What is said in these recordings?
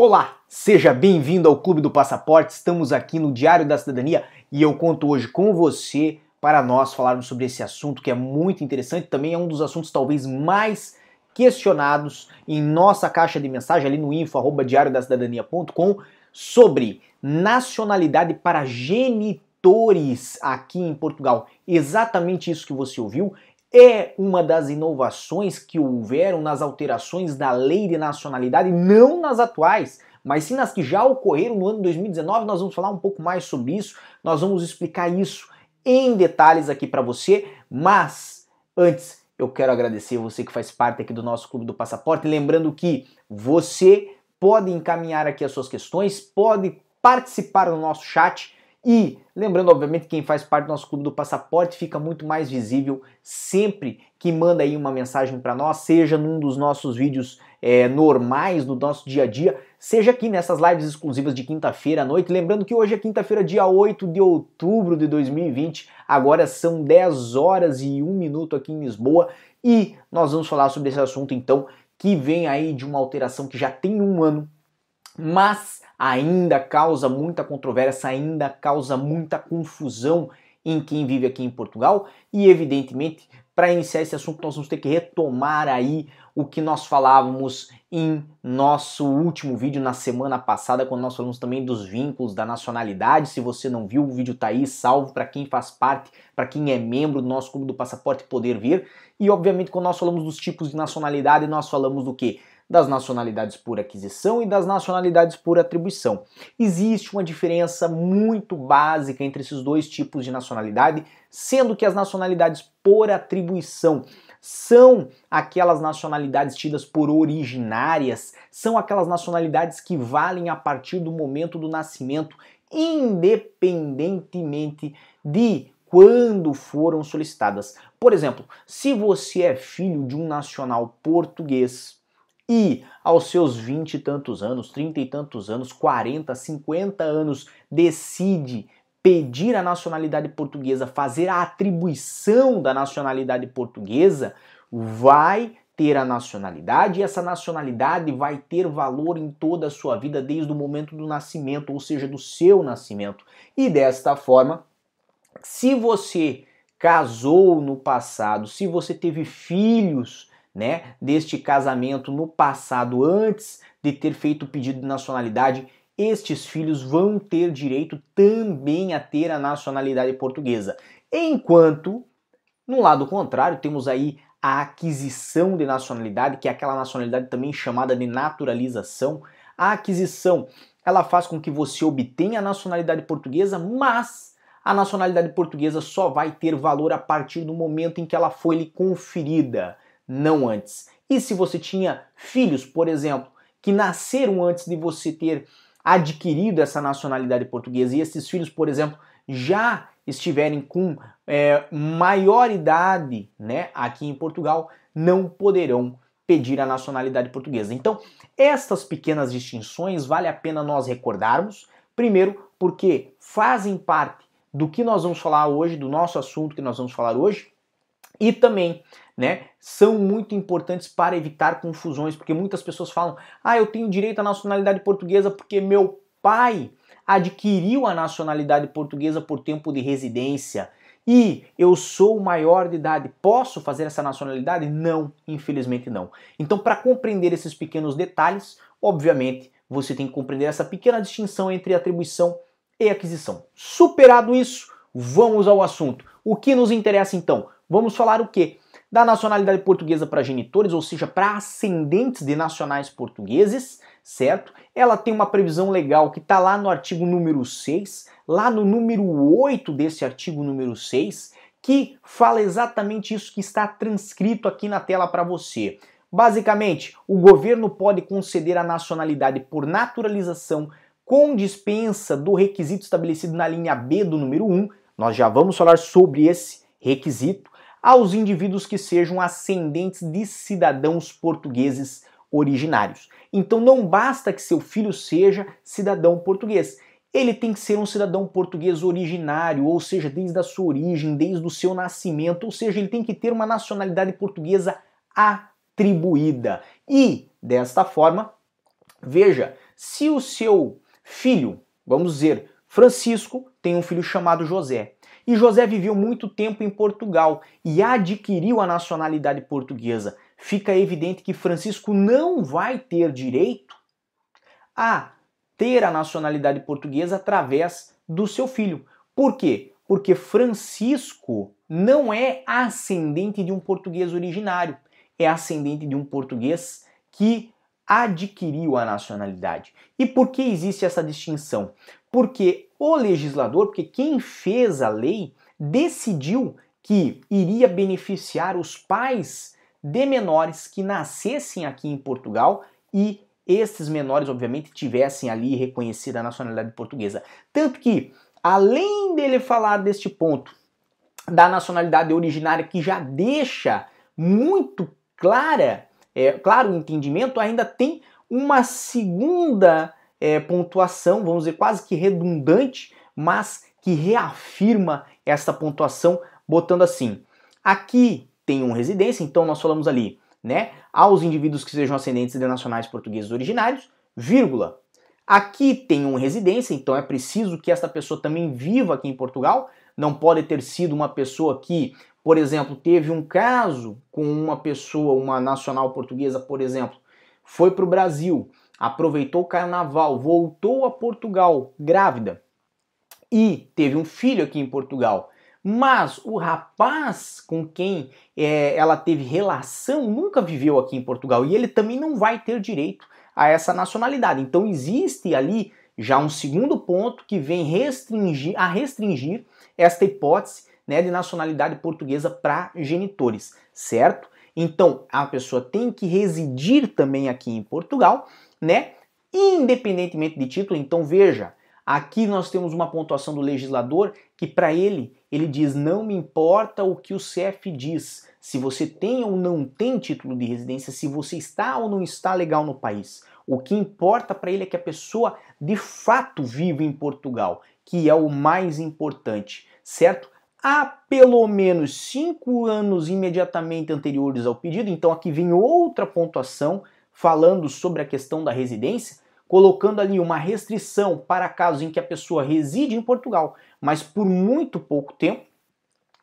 Olá, seja bem-vindo ao Clube do Passaporte. Estamos aqui no Diário da Cidadania e eu conto hoje com você para nós falarmos sobre esse assunto que é muito interessante, também é um dos assuntos talvez mais questionados em nossa caixa de mensagem ali no info@diariodacidadania.com sobre nacionalidade para genitores aqui em Portugal. Exatamente isso que você ouviu é uma das inovações que houveram nas alterações da lei de nacionalidade, não nas atuais, mas sim nas que já ocorreram no ano 2019. Nós vamos falar um pouco mais sobre isso, nós vamos explicar isso em detalhes aqui para você, mas antes eu quero agradecer você que faz parte aqui do nosso Clube do Passaporte, lembrando que você pode encaminhar aqui as suas questões, pode participar do nosso chat e lembrando, obviamente, quem faz parte do nosso clube do passaporte fica muito mais visível sempre que manda aí uma mensagem para nós, seja num dos nossos vídeos é, normais do nosso dia a dia, seja aqui nessas lives exclusivas de quinta-feira à noite. Lembrando que hoje é quinta-feira, dia 8 de outubro de 2020, agora são 10 horas e 1 minuto aqui em Lisboa e nós vamos falar sobre esse assunto então que vem aí de uma alteração que já tem um ano, mas ainda causa muita controvérsia, ainda causa muita confusão em quem vive aqui em Portugal e evidentemente para iniciar esse assunto nós vamos ter que retomar aí o que nós falávamos em nosso último vídeo na semana passada, quando nós falamos também dos vínculos da nacionalidade. Se você não viu, o vídeo tá aí, salvo para quem faz parte, para quem é membro do nosso clube do passaporte poder ver. E obviamente quando nós falamos dos tipos de nacionalidade, nós falamos do que? Das nacionalidades por aquisição e das nacionalidades por atribuição. Existe uma diferença muito básica entre esses dois tipos de nacionalidade, sendo que as nacionalidades por atribuição são aquelas nacionalidades tidas por originárias, são aquelas nacionalidades que valem a partir do momento do nascimento, independentemente de quando foram solicitadas. Por exemplo, se você é filho de um nacional português, e aos seus vinte e tantos anos, trinta e tantos anos, 40, 50 anos, decide pedir a nacionalidade portuguesa, fazer a atribuição da nacionalidade portuguesa, vai ter a nacionalidade e essa nacionalidade vai ter valor em toda a sua vida desde o momento do nascimento, ou seja, do seu nascimento. E desta forma, se você casou no passado, se você teve filhos né, deste casamento no passado, antes de ter feito o pedido de nacionalidade, estes filhos vão ter direito também a ter a nacionalidade portuguesa. Enquanto, no lado contrário, temos aí a aquisição de nacionalidade, que é aquela nacionalidade também chamada de naturalização. A aquisição, ela faz com que você obtenha a nacionalidade portuguesa, mas a nacionalidade portuguesa só vai ter valor a partir do momento em que ela foi lhe conferida não antes. E se você tinha filhos, por exemplo, que nasceram antes de você ter adquirido essa nacionalidade portuguesa e esses filhos, por exemplo, já estiverem com é, maior idade, né, aqui em Portugal, não poderão pedir a nacionalidade portuguesa. Então, estas pequenas distinções vale a pena nós recordarmos, primeiro porque fazem parte do que nós vamos falar hoje, do nosso assunto que nós vamos falar hoje, e também né, são muito importantes para evitar confusões, porque muitas pessoas falam: "Ah, eu tenho direito à nacionalidade portuguesa porque meu pai adquiriu a nacionalidade portuguesa por tempo de residência e eu sou maior de idade, posso fazer essa nacionalidade?" Não, infelizmente não. Então, para compreender esses pequenos detalhes, obviamente, você tem que compreender essa pequena distinção entre atribuição e aquisição. Superado isso, vamos ao assunto. O que nos interessa então? Vamos falar o quê? da nacionalidade portuguesa para genitores, ou seja, para ascendentes de nacionais portugueses, certo? Ela tem uma previsão legal que está lá no artigo número 6, lá no número 8 desse artigo número 6, que fala exatamente isso que está transcrito aqui na tela para você. Basicamente, o governo pode conceder a nacionalidade por naturalização com dispensa do requisito estabelecido na linha B do número 1. Nós já vamos falar sobre esse requisito aos indivíduos que sejam ascendentes de cidadãos portugueses originários. Então não basta que seu filho seja cidadão português. Ele tem que ser um cidadão português originário, ou seja, desde a sua origem, desde o seu nascimento, ou seja, ele tem que ter uma nacionalidade portuguesa atribuída. E, desta forma, veja, se o seu filho, vamos dizer, Francisco, tem um filho chamado José, e José viveu muito tempo em Portugal e adquiriu a nacionalidade portuguesa, fica evidente que Francisco não vai ter direito a ter a nacionalidade portuguesa através do seu filho. Por quê? Porque Francisco não é ascendente de um português originário, é ascendente de um português que adquiriu a nacionalidade. E por que existe essa distinção? Porque o legislador, porque quem fez a lei, decidiu que iria beneficiar os pais de menores que nascessem aqui em Portugal e esses menores, obviamente, tivessem ali reconhecida a nacionalidade portuguesa. Tanto que, além dele falar deste ponto da nacionalidade originária, que já deixa muito clara, é, claro o entendimento, ainda tem uma segunda é, pontuação, vamos dizer, quase que redundante, mas que reafirma essa pontuação, botando assim: aqui tem um residência, então nós falamos ali, né, aos indivíduos que sejam ascendentes de nacionais portugueses originários, vírgula. Aqui tem um residência, então é preciso que esta pessoa também viva aqui em Portugal, não pode ter sido uma pessoa que, por exemplo, teve um caso com uma pessoa, uma nacional portuguesa, por exemplo, foi para o Brasil, aproveitou o carnaval, voltou a Portugal grávida e teve um filho aqui em Portugal mas o rapaz com quem é, ela teve relação nunca viveu aqui em Portugal e ele também não vai ter direito a essa nacionalidade. Então existe ali já um segundo ponto que vem restringir, a restringir esta hipótese né, de nacionalidade portuguesa para genitores, certo? Então a pessoa tem que residir também aqui em Portugal, né? Independentemente de título. Então veja, Aqui nós temos uma pontuação do legislador que para ele, ele diz: "Não me importa o que o CF diz, se você tem ou não tem título de residência, se você está ou não está legal no país. O que importa para ele é que a pessoa de fato vive em Portugal, que é o mais importante, certo? Há pelo menos cinco anos imediatamente anteriores ao pedido, então aqui vem outra pontuação falando sobre a questão da residência colocando ali uma restrição para casos em que a pessoa reside em Portugal, mas por muito pouco tempo,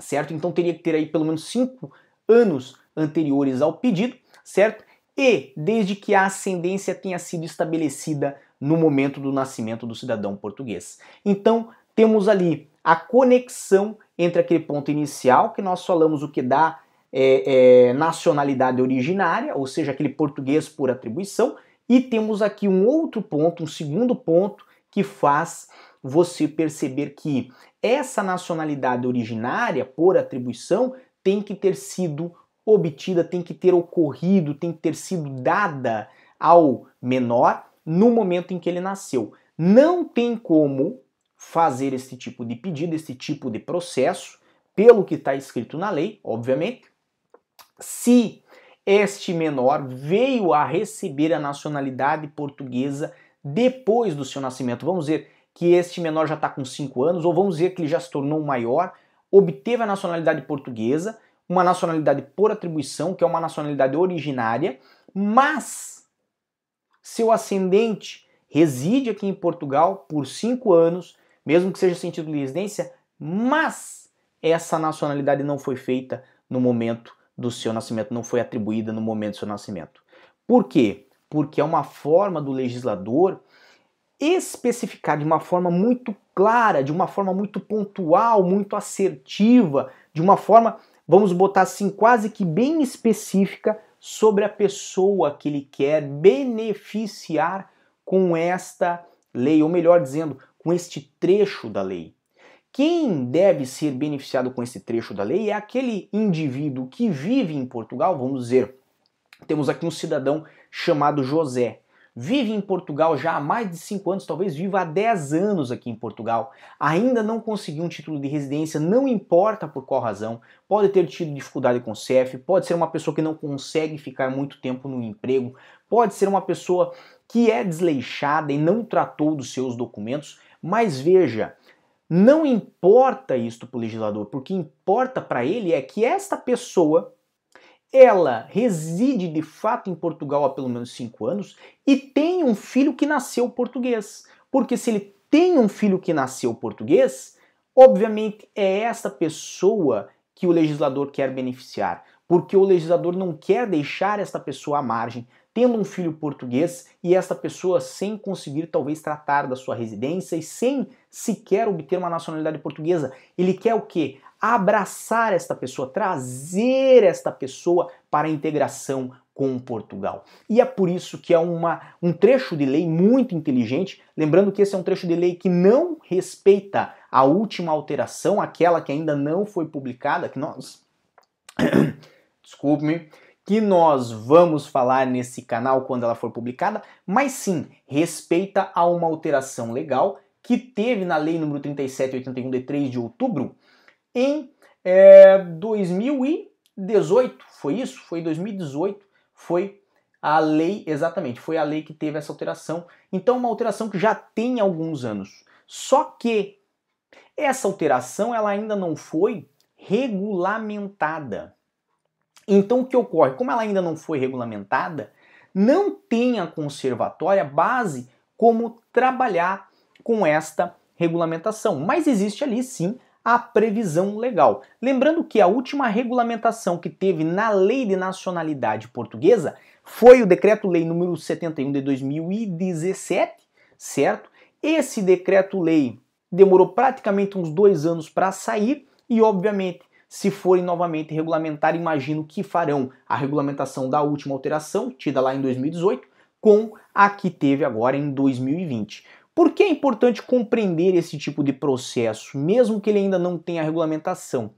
certo? Então teria que ter aí pelo menos cinco anos anteriores ao pedido, certo? E desde que a ascendência tenha sido estabelecida no momento do nascimento do cidadão português. Então temos ali a conexão entre aquele ponto inicial que nós falamos o que dá é, é, nacionalidade originária, ou seja, aquele português por atribuição, e temos aqui um outro ponto, um segundo ponto, que faz você perceber que essa nacionalidade originária, por atribuição, tem que ter sido obtida, tem que ter ocorrido, tem que ter sido dada ao menor no momento em que ele nasceu. Não tem como fazer esse tipo de pedido, esse tipo de processo, pelo que está escrito na lei, obviamente, se este menor veio a receber a nacionalidade portuguesa depois do seu nascimento. Vamos dizer que este menor já está com 5 anos, ou vamos dizer que ele já se tornou maior, obteve a nacionalidade portuguesa, uma nacionalidade por atribuição, que é uma nacionalidade originária, mas seu ascendente reside aqui em Portugal por 5 anos, mesmo que seja título de residência, mas essa nacionalidade não foi feita no momento do seu nascimento, não foi atribuída no momento do seu nascimento. Por quê? Porque é uma forma do legislador especificar de uma forma muito clara, de uma forma muito pontual, muito assertiva, de uma forma, vamos botar assim, quase que bem específica sobre a pessoa que ele quer beneficiar com esta lei, ou melhor dizendo, com este trecho da lei. Quem deve ser beneficiado com esse trecho da lei é aquele indivíduo que vive em Portugal, vamos dizer, temos aqui um cidadão chamado José. Vive em Portugal já há mais de 5 anos, talvez viva há 10 anos aqui em Portugal. Ainda não conseguiu um título de residência, não importa por qual razão. Pode ter tido dificuldade com o CEF, pode ser uma pessoa que não consegue ficar muito tempo no emprego, pode ser uma pessoa que é desleixada e não tratou dos seus documentos. Mas veja, não importa isto para o legislador, porque importa para ele é que esta pessoa ela reside de fato em Portugal há pelo menos cinco anos e tem um filho que nasceu português. Porque se ele tem um filho que nasceu português, obviamente é essa pessoa que o legislador quer beneficiar. Porque o legislador não quer deixar esta pessoa à margem, tendo um filho português e esta pessoa sem conseguir talvez tratar da sua residência e sem sequer obter uma nacionalidade portuguesa. Ele quer o quê? Abraçar esta pessoa, trazer esta pessoa para a integração com Portugal. E é por isso que é uma, um trecho de lei muito inteligente, lembrando que esse é um trecho de lei que não respeita a última alteração, aquela que ainda não foi publicada, que nós. Desculpe-me que nós vamos falar nesse canal quando ela for publicada, mas sim respeita a uma alteração legal que teve na Lei número 3781 de 3 de outubro em é, 2018. Foi isso? Foi 2018. Foi a lei, exatamente, foi a lei que teve essa alteração. Então, uma alteração que já tem alguns anos. Só que essa alteração ela ainda não foi regulamentada. Então o que ocorre? Como ela ainda não foi regulamentada, não tem a conservatória base como trabalhar com esta regulamentação, mas existe ali sim a previsão legal. Lembrando que a última regulamentação que teve na Lei de Nacionalidade Portuguesa foi o Decreto-Lei número 71 de 2017, certo? Esse decreto-lei demorou praticamente uns dois anos para sair e, obviamente, se forem novamente regulamentar, imagino que farão a regulamentação da última alteração, tida lá em 2018, com a que teve agora em 2020. Por que é importante compreender esse tipo de processo, mesmo que ele ainda não tenha regulamentação?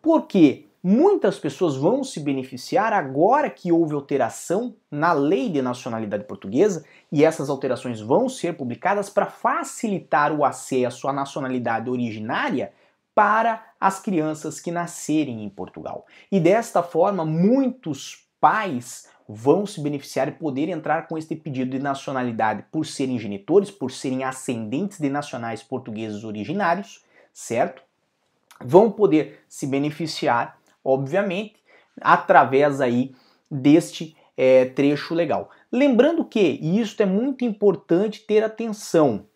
Porque muitas pessoas vão se beneficiar agora que houve alteração na lei de nacionalidade portuguesa e essas alterações vão ser publicadas para facilitar o acesso à nacionalidade originária para as crianças que nascerem em Portugal. E desta forma, muitos pais vão se beneficiar e poder entrar com este pedido de nacionalidade por serem genitores, por serem ascendentes de nacionais portugueses originários, certo? Vão poder se beneficiar, obviamente, através aí deste é, trecho legal. Lembrando que, e isso é muito importante ter atenção,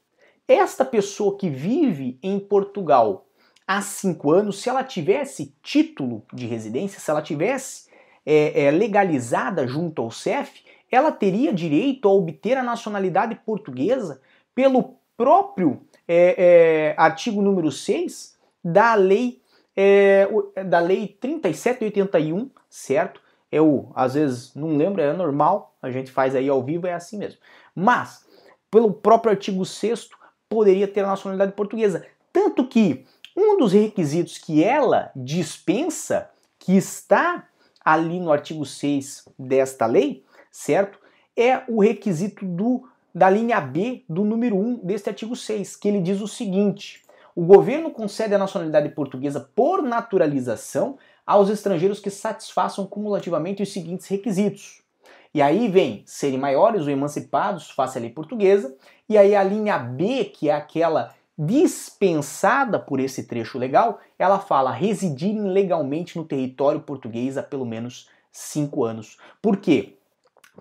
esta pessoa que vive em Portugal há cinco anos, se ela tivesse título de residência, se ela tivesse é, é, legalizada junto ao CEF, ela teria direito a obter a nacionalidade portuguesa pelo próprio é, é artigo número 6 da lei, é, da lei 3781, certo? Eu, às vezes, não lembro, é normal, a gente faz aí ao vivo, é assim mesmo. Mas, pelo próprio artigo 6 poderia ter a nacionalidade portuguesa. Tanto que um dos requisitos que ela dispensa, que está ali no artigo 6 desta lei, certo? É o requisito do, da linha B do número 1 deste artigo 6, que ele diz o seguinte: o governo concede a nacionalidade portuguesa por naturalização aos estrangeiros que satisfaçam cumulativamente os seguintes requisitos. E aí vem serem maiores ou emancipados face à lei portuguesa, e aí a linha B, que é aquela dispensada por esse trecho legal, ela fala residirem legalmente no território português há pelo menos cinco anos. Por quê?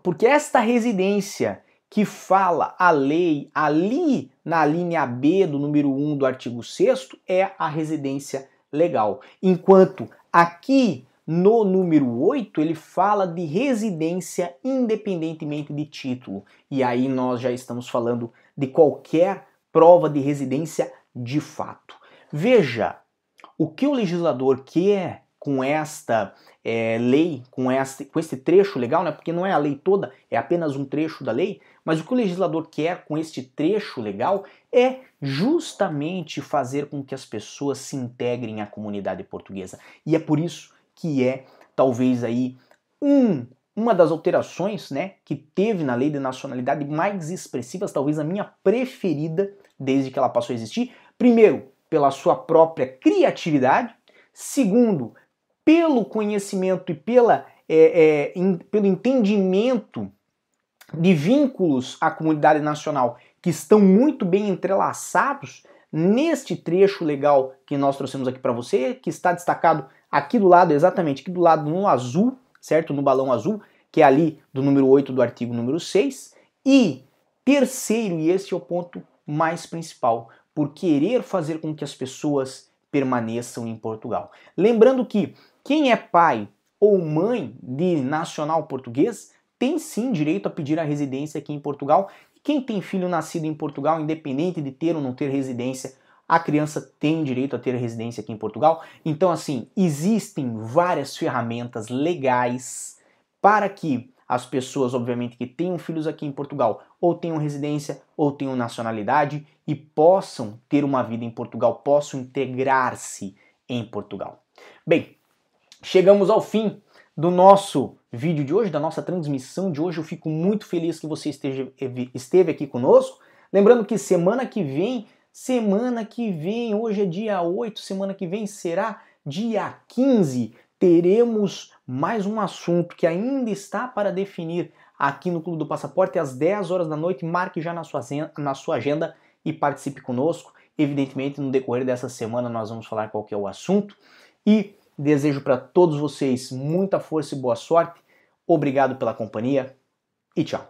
Porque esta residência que fala a lei ali na linha B do número 1 do artigo 6 é a residência legal. Enquanto aqui no número 8 ele fala de residência independentemente de título. E aí nós já estamos falando de qualquer prova de residência de fato. Veja, o que o legislador quer com esta é, lei, com, com este trecho legal, né? porque não é a lei toda, é apenas um trecho da lei, mas o que o legislador quer com este trecho legal é justamente fazer com que as pessoas se integrem à comunidade portuguesa. E é por isso que é talvez aí um uma das alterações né, que teve na lei de nacionalidade mais expressivas, talvez a minha preferida desde que ela passou a existir. Primeiro, pela sua própria criatividade. Segundo, pelo conhecimento e pela, é, é, in, pelo entendimento de vínculos à comunidade nacional que estão muito bem entrelaçados neste trecho legal que nós trouxemos aqui para você, que está destacado aqui do lado, exatamente aqui do lado no azul, certo? No balão azul, que é ali do número 8 do artigo número 6. E terceiro, e esse é o ponto mais principal, por querer fazer com que as pessoas permaneçam em Portugal. Lembrando que quem é pai ou mãe de nacional português tem sim direito a pedir a residência aqui em Portugal. Quem tem filho nascido em Portugal, independente de ter ou não ter residência, a criança tem direito a ter residência aqui em Portugal. Então, assim, existem várias ferramentas legais para que as pessoas, obviamente, que tenham filhos aqui em Portugal, ou tenham residência, ou tenham nacionalidade e possam ter uma vida em Portugal, possam integrar-se em Portugal. Bem, chegamos ao fim do nosso vídeo de hoje, da nossa transmissão de hoje. Eu fico muito feliz que você esteja, esteve aqui conosco. Lembrando que semana que vem, semana que vem, hoje é dia 8, semana que vem será dia 15, teremos mais um assunto que ainda está para definir aqui no Clube do Passaporte às 10 horas da noite. Marque já na sua, na sua agenda e participe conosco. Evidentemente, no decorrer dessa semana nós vamos falar qual é o assunto e desejo para todos vocês muita força e boa sorte. Obrigado pela companhia e tchau.